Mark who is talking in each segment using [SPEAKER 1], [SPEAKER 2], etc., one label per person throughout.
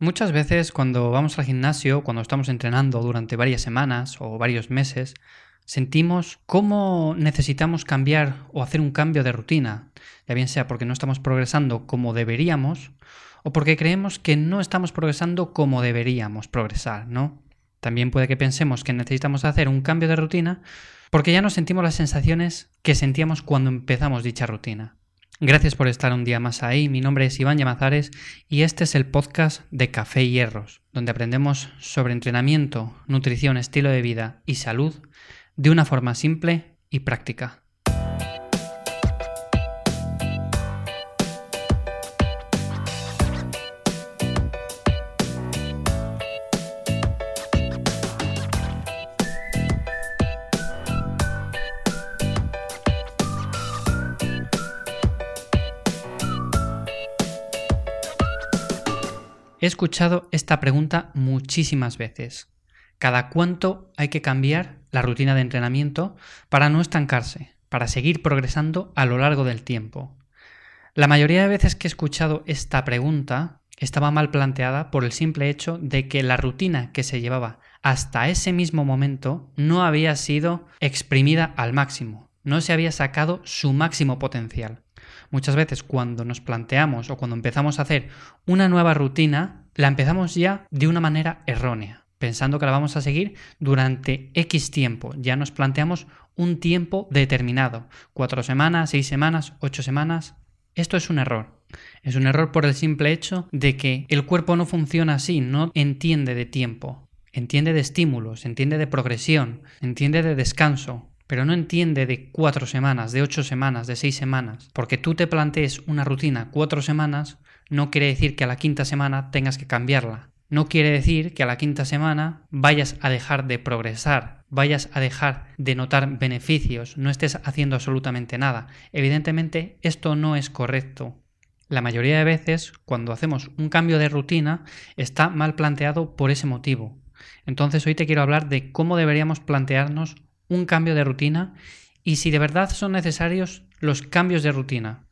[SPEAKER 1] Muchas veces cuando vamos al gimnasio, cuando estamos entrenando durante varias semanas o varios meses, sentimos cómo necesitamos cambiar o hacer un cambio de rutina, ya bien sea porque no estamos progresando como deberíamos o porque creemos que no estamos progresando como deberíamos progresar, ¿no? También puede que pensemos que necesitamos hacer un cambio de rutina porque ya no sentimos las sensaciones que sentíamos cuando empezamos dicha rutina. Gracias por estar un día más ahí. Mi nombre es Iván Llamazares y este es el podcast de Café y Hierros, donde aprendemos sobre entrenamiento, nutrición, estilo de vida y salud de una forma simple y práctica. He escuchado esta pregunta muchísimas veces. ¿Cada cuánto hay que cambiar la rutina de entrenamiento para no estancarse, para seguir progresando a lo largo del tiempo? La mayoría de veces que he escuchado esta pregunta estaba mal planteada por el simple hecho de que la rutina que se llevaba hasta ese mismo momento no había sido exprimida al máximo, no se había sacado su máximo potencial. Muchas veces cuando nos planteamos o cuando empezamos a hacer una nueva rutina, la empezamos ya de una manera errónea, pensando que la vamos a seguir durante X tiempo. Ya nos planteamos un tiempo determinado, cuatro semanas, seis semanas, ocho semanas. Esto es un error. Es un error por el simple hecho de que el cuerpo no funciona así, no entiende de tiempo, entiende de estímulos, entiende de progresión, entiende de descanso pero no entiende de cuatro semanas, de ocho semanas, de seis semanas. Porque tú te plantees una rutina cuatro semanas, no quiere decir que a la quinta semana tengas que cambiarla. No quiere decir que a la quinta semana vayas a dejar de progresar, vayas a dejar de notar beneficios, no estés haciendo absolutamente nada. Evidentemente esto no es correcto. La mayoría de veces, cuando hacemos un cambio de rutina, está mal planteado por ese motivo. Entonces hoy te quiero hablar de cómo deberíamos plantearnos un cambio de rutina y si de verdad son necesarios los cambios de rutina.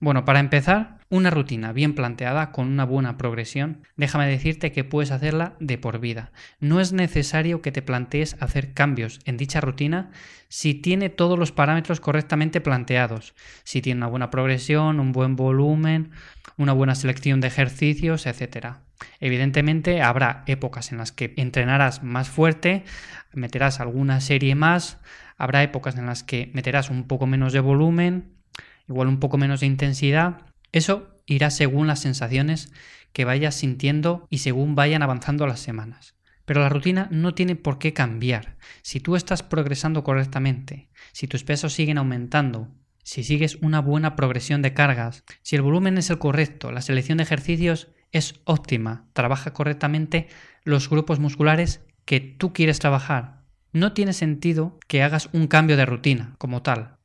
[SPEAKER 1] Bueno, para empezar, una rutina bien planteada con una buena progresión, déjame decirte que puedes hacerla de por vida. No es necesario que te plantees hacer cambios en dicha rutina si tiene todos los parámetros correctamente planteados, si tiene una buena progresión, un buen volumen, una buena selección de ejercicios, etc. Evidentemente habrá épocas en las que entrenarás más fuerte, meterás alguna serie más, habrá épocas en las que meterás un poco menos de volumen, igual un poco menos de intensidad. Eso irá según las sensaciones que vayas sintiendo y según vayan avanzando las semanas. Pero la rutina no tiene por qué cambiar. Si tú estás progresando correctamente, si tus pesos siguen aumentando, si sigues una buena progresión de cargas, si el volumen es el correcto, la selección de ejercicios es óptima, trabaja correctamente los grupos musculares que tú quieres trabajar, no tiene sentido que hagas un cambio de rutina como tal.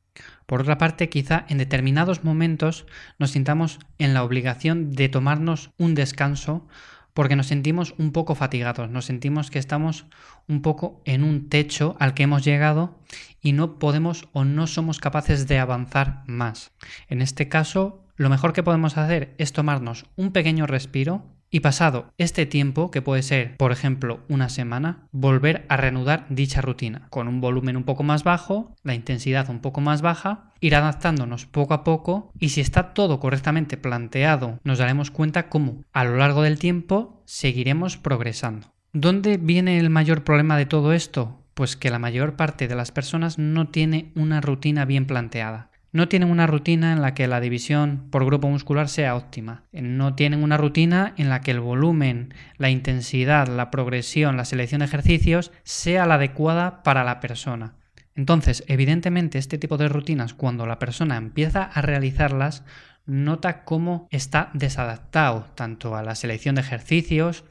[SPEAKER 1] Por otra parte, quizá en determinados momentos nos sintamos en la obligación de tomarnos un descanso porque nos sentimos un poco fatigados, nos sentimos que estamos un poco en un techo al que hemos llegado y no podemos o no somos capaces de avanzar más. En este caso, lo mejor que podemos hacer es tomarnos un pequeño respiro y pasado este tiempo, que puede ser, por ejemplo, una semana, volver a reanudar dicha rutina, con un volumen un poco más bajo, la intensidad un poco más baja, ir adaptándonos poco a poco y si está todo correctamente planteado, nos daremos cuenta cómo a lo largo del tiempo seguiremos progresando. ¿Dónde viene el mayor problema de todo esto? Pues que la mayor parte de las personas no tiene una rutina bien planteada no tienen una rutina en la que la división por grupo muscular sea óptima. No tienen una rutina en la que el volumen, la intensidad, la progresión, la selección de ejercicios sea la adecuada para la persona. Entonces, evidentemente, este tipo de rutinas, cuando la persona empieza a realizarlas, nota cómo está desadaptado tanto a la selección de ejercicios,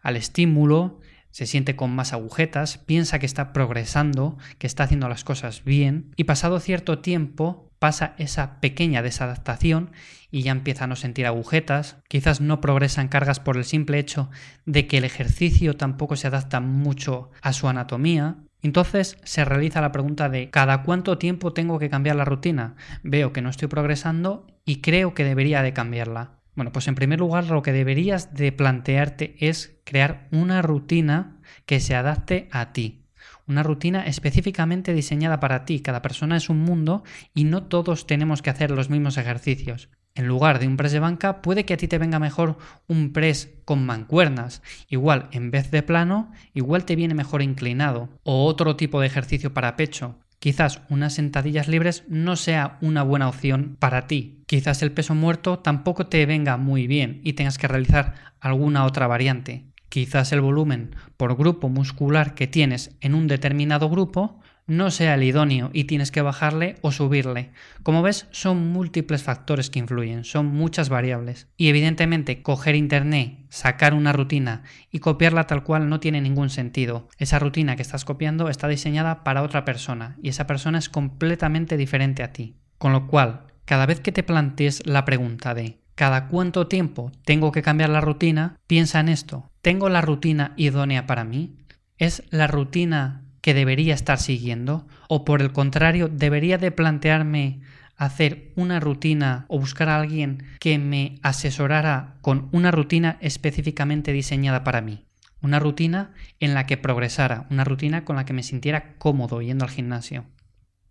[SPEAKER 1] al estímulo, se siente con más agujetas, piensa que está progresando, que está haciendo las cosas bien, y pasado cierto tiempo pasa esa pequeña desadaptación y ya empieza a sentir agujetas, quizás no progresan cargas por el simple hecho de que el ejercicio tampoco se adapta mucho a su anatomía. Entonces se realiza la pregunta de ¿cada cuánto tiempo tengo que cambiar la rutina? Veo que no estoy progresando y creo que debería de cambiarla. Bueno, pues en primer lugar lo que deberías de plantearte es crear una rutina que se adapte a ti. Una rutina específicamente diseñada para ti. Cada persona es un mundo y no todos tenemos que hacer los mismos ejercicios. En lugar de un press de banca, puede que a ti te venga mejor un press con mancuernas. Igual, en vez de plano, igual te viene mejor inclinado. O otro tipo de ejercicio para pecho. Quizás unas sentadillas libres no sea una buena opción para ti. Quizás el peso muerto tampoco te venga muy bien y tengas que realizar alguna otra variante. Quizás el volumen por grupo muscular que tienes en un determinado grupo no sea el idóneo y tienes que bajarle o subirle. Como ves, son múltiples factores que influyen, son muchas variables. Y evidentemente, coger internet, sacar una rutina y copiarla tal cual no tiene ningún sentido. Esa rutina que estás copiando está diseñada para otra persona y esa persona es completamente diferente a ti. Con lo cual, cada vez que te plantees la pregunta de ¿cada cuánto tiempo tengo que cambiar la rutina? Piensa en esto. ¿Tengo la rutina idónea para mí? ¿Es la rutina que debería estar siguiendo? ¿O por el contrario, debería de plantearme hacer una rutina o buscar a alguien que me asesorara con una rutina específicamente diseñada para mí? Una rutina en la que progresara, una rutina con la que me sintiera cómodo yendo al gimnasio.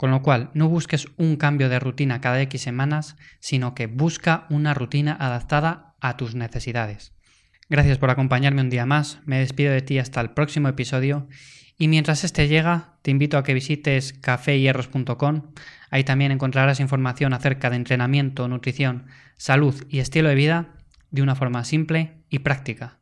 [SPEAKER 1] Con lo cual, no busques un cambio de rutina cada X semanas, sino que busca una rutina adaptada a tus necesidades. Gracias por acompañarme un día más, me despido de ti hasta el próximo episodio y mientras este llega, te invito a que visites caféhierros.com. Ahí también encontrarás información acerca de entrenamiento, nutrición, salud y estilo de vida de una forma simple y práctica.